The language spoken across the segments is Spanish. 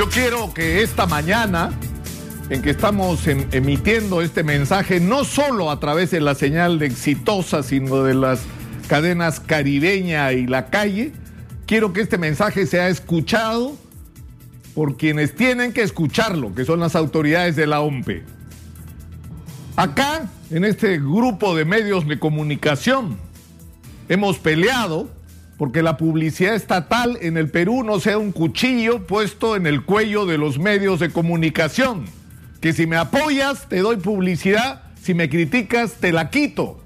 Yo quiero que esta mañana, en que estamos em- emitiendo este mensaje, no solo a través de la señal de exitosa, sino de las cadenas caribeña y la calle, quiero que este mensaje sea escuchado por quienes tienen que escucharlo, que son las autoridades de la OMPE. Acá, en este grupo de medios de comunicación, hemos peleado porque la publicidad estatal en el Perú no sea un cuchillo puesto en el cuello de los medios de comunicación. Que si me apoyas, te doy publicidad, si me criticas, te la quito.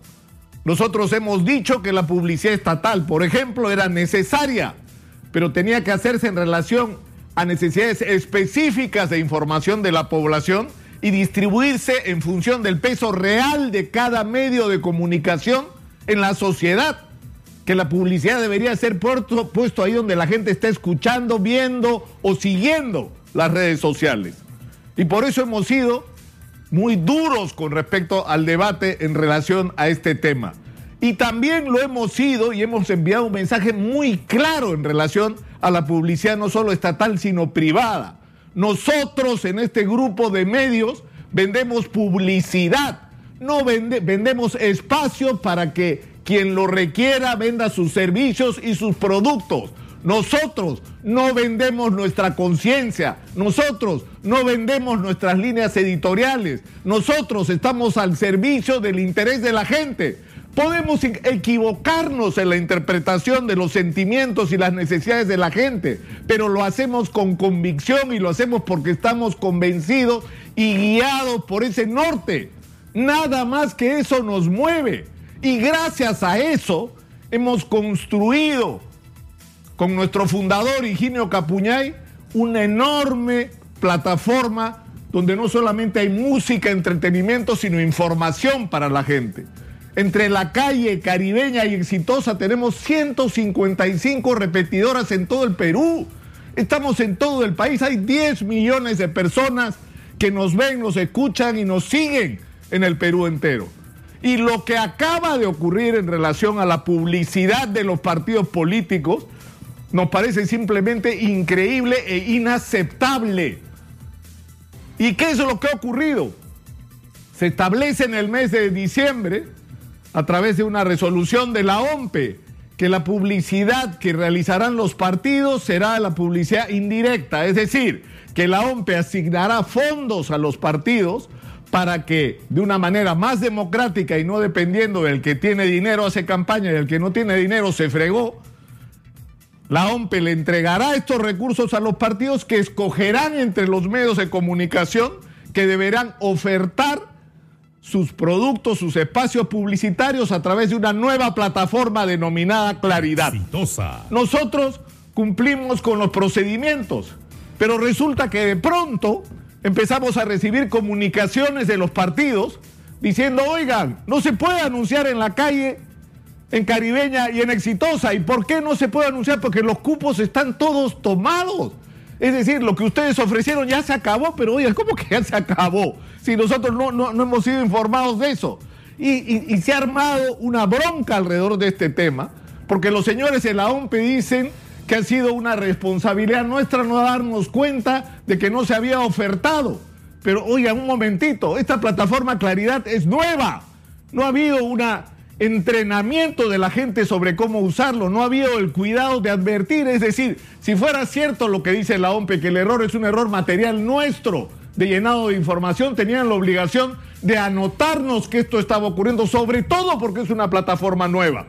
Nosotros hemos dicho que la publicidad estatal, por ejemplo, era necesaria, pero tenía que hacerse en relación a necesidades específicas de información de la población y distribuirse en función del peso real de cada medio de comunicación en la sociedad. Que la publicidad debería ser puesto, ahí donde la gente está escuchando, viendo o siguiendo las redes sociales. Y por eso hemos sido muy duros con respecto al debate en relación a este tema. Y también lo hemos sido y hemos enviado un mensaje muy claro en relación a la publicidad no solo estatal, sino privada. Nosotros en este grupo de medios vendemos publicidad, no vende- vendemos espacio para que quien lo requiera venda sus servicios y sus productos. Nosotros no vendemos nuestra conciencia, nosotros no vendemos nuestras líneas editoriales, nosotros estamos al servicio del interés de la gente. Podemos e- equivocarnos en la interpretación de los sentimientos y las necesidades de la gente, pero lo hacemos con convicción y lo hacemos porque estamos convencidos y guiados por ese norte. Nada más que eso nos mueve. Y gracias a eso hemos construido con nuestro fundador Higinio Capuñay una enorme plataforma donde no solamente hay música, entretenimiento, sino información para la gente. Entre la calle caribeña y exitosa tenemos 155 repetidoras en todo el Perú. Estamos en todo el país, hay 10 millones de personas que nos ven, nos escuchan y nos siguen en el Perú entero. Y lo que acaba de ocurrir en relación a la publicidad de los partidos políticos nos parece simplemente increíble e inaceptable. ¿Y qué es lo que ha ocurrido? Se establece en el mes de diciembre, a través de una resolución de la OMPE, que la publicidad que realizarán los partidos será la publicidad indirecta, es decir, que la OMPE asignará fondos a los partidos para que de una manera más democrática y no dependiendo del que tiene dinero hace campaña y el que no tiene dinero se fregó, la OMPE le entregará estos recursos a los partidos que escogerán entre los medios de comunicación que deberán ofertar sus productos, sus espacios publicitarios a través de una nueva plataforma denominada Claridad. Exitosa. Nosotros cumplimos con los procedimientos, pero resulta que de pronto empezamos a recibir comunicaciones de los partidos diciendo, oigan, no se puede anunciar en la calle, en Caribeña y en Exitosa. ¿Y por qué no se puede anunciar? Porque los cupos están todos tomados. Es decir, lo que ustedes ofrecieron ya se acabó, pero oigan, ¿cómo que ya se acabó? Si nosotros no, no, hemos sido informados de eso. Y, se ha armado una bronca alrededor de este tema, porque los señores de la OMPE dicen que ha sido una responsabilidad nuestra no darnos cuenta de que no se había ofertado. Pero oigan, un momentito, esta plataforma Claridad es nueva. No ha habido un entrenamiento de la gente sobre cómo usarlo, no ha habido el cuidado de advertir. Es decir, si fuera cierto lo que dice la OMPE, que el error es un error material nuestro de llenado de información, tenían la obligación de anotarnos que esto estaba ocurriendo, sobre todo porque es una plataforma nueva.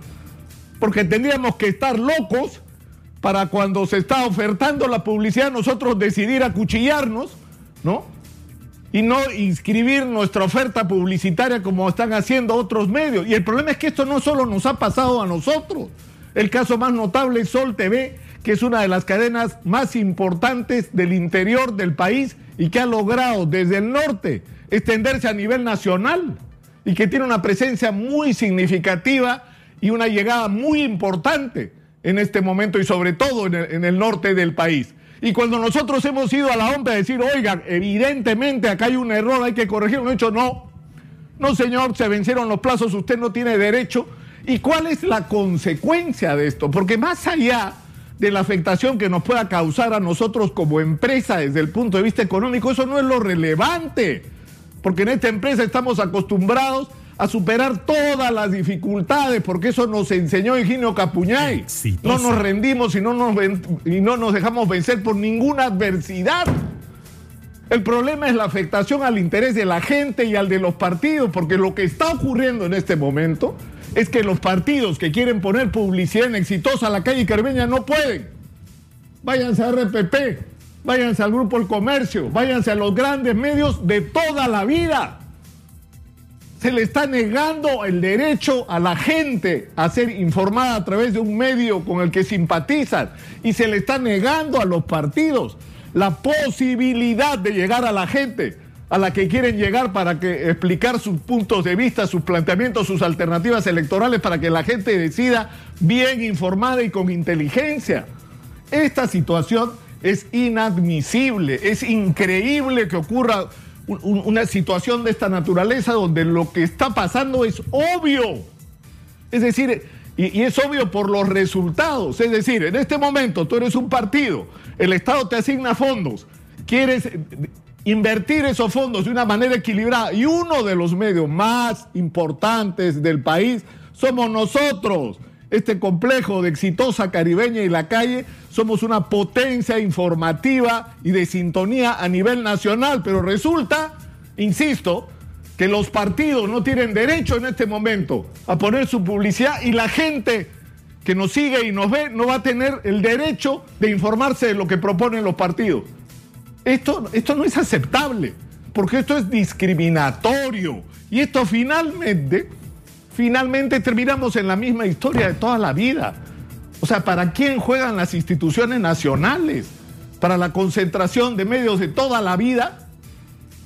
Porque tendríamos que estar locos para cuando se está ofertando la publicidad, nosotros decidir acuchillarnos, ¿no? y no inscribir nuestra oferta publicitaria como están haciendo otros medios. Y el problema es que esto no solo nos ha pasado a nosotros. El caso más notable es Sol TV, que es una de las cadenas más importantes del interior del país y que ha logrado desde el norte extenderse a nivel nacional y que tiene una presencia muy significativa y una llegada muy importante en este momento y sobre todo en el, en el norte del país. Y cuando nosotros hemos ido a la OMPE a decir, oigan, evidentemente acá hay un error, hay que corregirlo, han dicho no. No, señor, se vencieron los plazos, usted no tiene derecho. ¿Y cuál es la consecuencia de esto? Porque más allá de la afectación que nos pueda causar a nosotros como empresa desde el punto de vista económico. Eso no es lo relevante, porque en esta empresa estamos acostumbrados a superar todas las dificultades, porque eso nos enseñó Eugenio Capuñay. No nos rendimos y no nos, y no nos dejamos vencer por ninguna adversidad. El problema es la afectación al interés de la gente y al de los partidos, porque lo que está ocurriendo en este momento es que los partidos que quieren poner publicidad exitosa a la calle Carmeña no pueden. Váyanse a RPP, váyanse al Grupo El Comercio, váyanse a los grandes medios de toda la vida. Se le está negando el derecho a la gente a ser informada a través de un medio con el que simpatizan y se le está negando a los partidos la posibilidad de llegar a la gente a la que quieren llegar para que explicar sus puntos de vista, sus planteamientos, sus alternativas electorales para que la gente decida bien informada y con inteligencia. Esta situación es inadmisible, es increíble que ocurra una situación de esta naturaleza donde lo que está pasando es obvio. Es decir, y, es obvio por los resultados. Es decir, en este momento tú eres un partido, el Estado te asigna fondos, quieres invertir esos fondos de una manera equilibrada y uno de los medios más importantes del país somos nosotros. Este complejo de exitosa caribeña y la calle, somos una potencia informativa y de sintonía a nivel nacional, pero resulta, insisto, que los partidos no tienen derecho en este momento a poner su publicidad y la gente que nos sigue y nos ve no va a tener el derecho de informarse de lo que proponen los partidos. Esto, esto no es aceptable, porque esto es discriminatorio. Y esto finalmente, finalmente terminamos en la misma historia de toda la vida. O sea, ¿para quién juegan las instituciones nacionales? ¿Para la concentración de medios de toda la vida?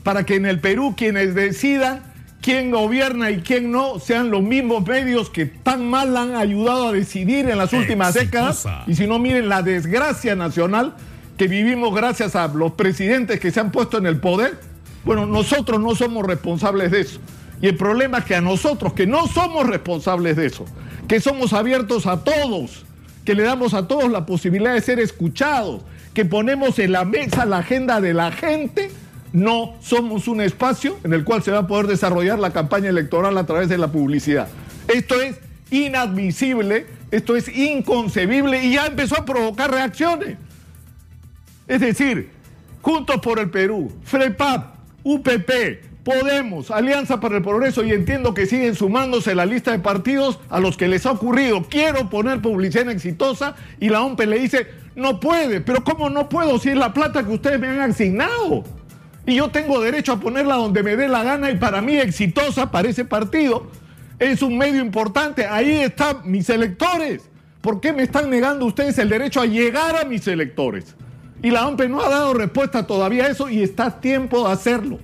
para que en el Perú quienes decidan quién gobierna y quién no sean los mismos medios que tan mal han ayudado a decidir en las últimas décadas. Y si no, miren la desgracia nacional que vivimos gracias a los presidentes que se han puesto en el poder. Bueno, nosotros no somos responsables de eso. Y el problema es que a nosotros, que no somos responsables de eso, que somos abiertos a todos, que le damos a todos la posibilidad de ser escuchados, que ponemos en la mesa la agenda de la gente, no somos un espacio en el cual se va a poder desarrollar la campaña electoral a través de la publicidad. Esto es inadmisible, esto es inconcebible y ya empezó a provocar reacciones. Es decir, Juntos por el Perú, FREPAP, UPP, Podemos, Alianza para el Progreso, y entiendo que siguen sumándose la lista de partidos a los que les ha ocurrido. Quiero poner publicidad exitosa y la OMPE le dice, no puede, pero ¿cómo no puedo si es la plata que ustedes me han asignado? y yo tengo derecho a ponerla donde me dé la gana y para mí exitosa para ese partido. Es un medio importante, ahí están mis electores. ¿Por qué me están negando ustedes el derecho a llegar a mis electores? Y la OMPE no ha dado respuesta todavía a eso y está tiempo de hacerlo.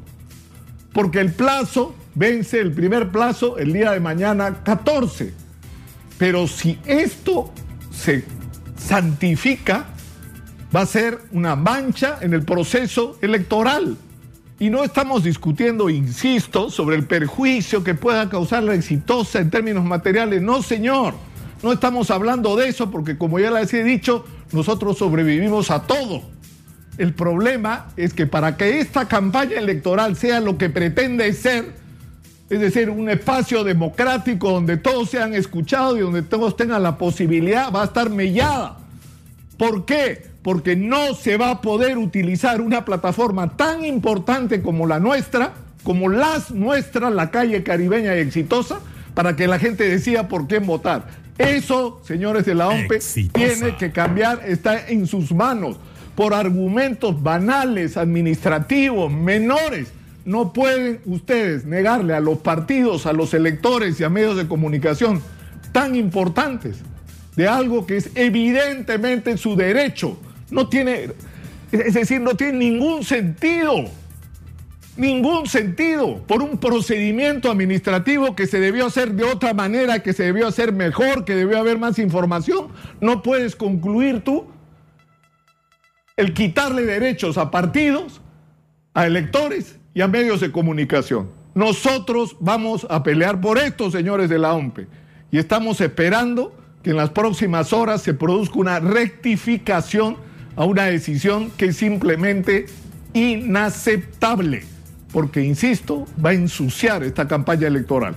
Porque el plazo vence, el primer plazo, el día de mañana 14. Pero si esto se santifica, va a ser una mancha en el proceso electoral. Y no estamos discutiendo, insisto, sobre el perjuicio que pueda causar la exitosa en términos materiales. No, señor. No estamos hablando de eso porque, como ya les he dicho, nosotros sobrevivimos a todo. El problema es que para que esta campaña electoral sea lo que pretende ser, es decir, un espacio democrático donde todos sean escuchados y donde todos tengan la posibilidad, va a estar mellada. ¿Por qué? porque no se va a poder utilizar una plataforma tan importante como la nuestra, como las nuestras, la calle caribeña y exitosa, para que la gente decida por quién votar. Eso, señores de la OMPE, tiene que cambiar, está en sus manos. Por argumentos banales, administrativos, menores, no pueden ustedes negarle a los partidos, a los electores y a medios de comunicación tan importantes de algo que es evidentemente su derecho no tiene, es decir, no tiene ningún sentido. Ningún sentido por un procedimiento administrativo que se debió hacer de otra manera, que se debió hacer mejor, que debió haber más información. No puedes concluir tú el quitarle derechos a partidos, a electores y a medios de comunicación. Nosotros vamos a pelear por esto, señores de la OMPE, y estamos esperando que en las próximas horas se produzca una rectificación a una decisión que es simplemente inaceptable, porque, insisto, va a ensuciar esta campaña electoral.